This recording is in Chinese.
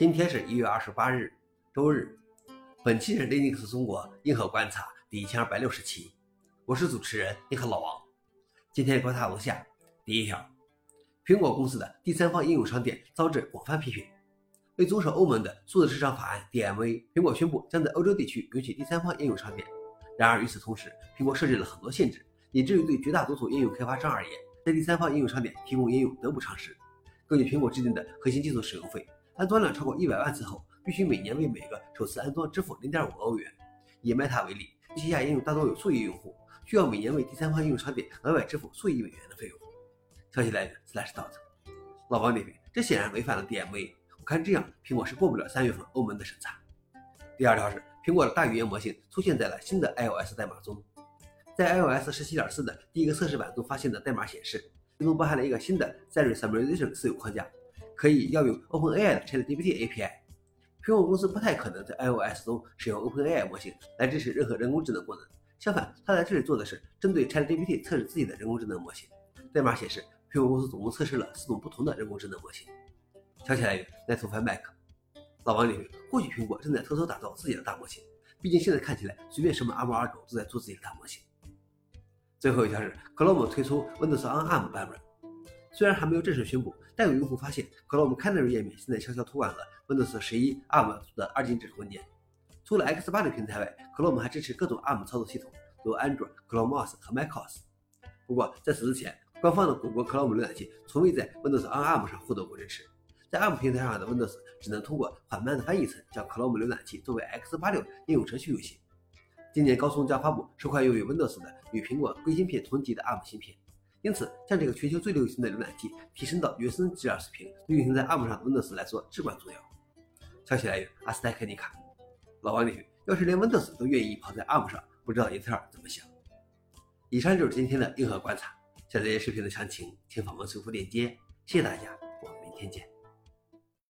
今天是一月二十八日，周日。本期是 Linux 中国硬核观察第一千二百六十期，我是主持人硬核老王。今天观察如下：第一条，苹果公司的第三方应用商店遭致广泛批评。为遵守欧盟的数字市场法案 DMA，苹果宣布将在欧洲地区允许第三方应用商店。然而与此同时，苹果设置了很多限制，以至于对绝大多数应用开发商而言，在第三方应用商店提供应用得不偿失。根据苹果制定的核心技术使用费。安装量超过一百万次后，必须每年为每个首次安装支付零点五欧元。以 Meta 为例，旗下应用大多有数亿用户，需要每年为第三方应用商店额外支付数亿美元的费用。消息来源：Slashdot。老王点评：这显然违反了 DMA。我看这样，苹果是过不了三月份欧盟的审查。第二条是，苹果的大语言模型出现在了新的 iOS 代码中。在 iOS 十七点四的第一个测试版中发现的代码显示，其中包含了一个新的 Siri Summarization 私有框架。可以要用 OpenAI 的 ChatGPT API。苹果公司不太可能在 iOS 中使用 OpenAI 模型来支持任何人工智能功能。相反，它在这里做的是针对 ChatGPT 测试自己的人工智能模型。代码显示，苹果公司总共测试了四种不同的人工智能模型。消息来源：Net5 Mac。老王认为，或许苹果正在偷偷打造自己的大模型。毕竟现在看起来，随便什么阿猫阿狗都在做自己的大模型。最后一条是，Chrome 推出 Windows on ARM 版本。虽然还没有正式宣布，但有用户发现，Chrome Canary 页面现在悄悄托管了 Windows 十一 ARM 的二进制文件。除了 X 八六平台外，Chrome 还支持各种 ARM 操作系统，如安卓、ChromeOS 和 macOS。不过在此之前，官方的谷歌 Chrome 浏览器从未在 Windows on ARM 上获得过支持。在 ARM 平台上的 Windows 只能通过缓慢的翻译层将 Chrome 浏览器作为 X 八六应用程序运行。今年高通将发布首款用于 Windows 的与苹果硅芯片同级的 ARM 芯片。因此，将这个全球最流行的浏览器提升到原生 G2 水平，对运行在 ARM 上 Windows 来说至关重要。消息来源：阿斯泰克尼卡。老王领域，要是连 Windows 都愿意跑在 ARM 上，不知道英特尔怎么想。以上就是今天的硬核观察。下载视频的详情，请访问随附链接。谢谢大家，我们明天见。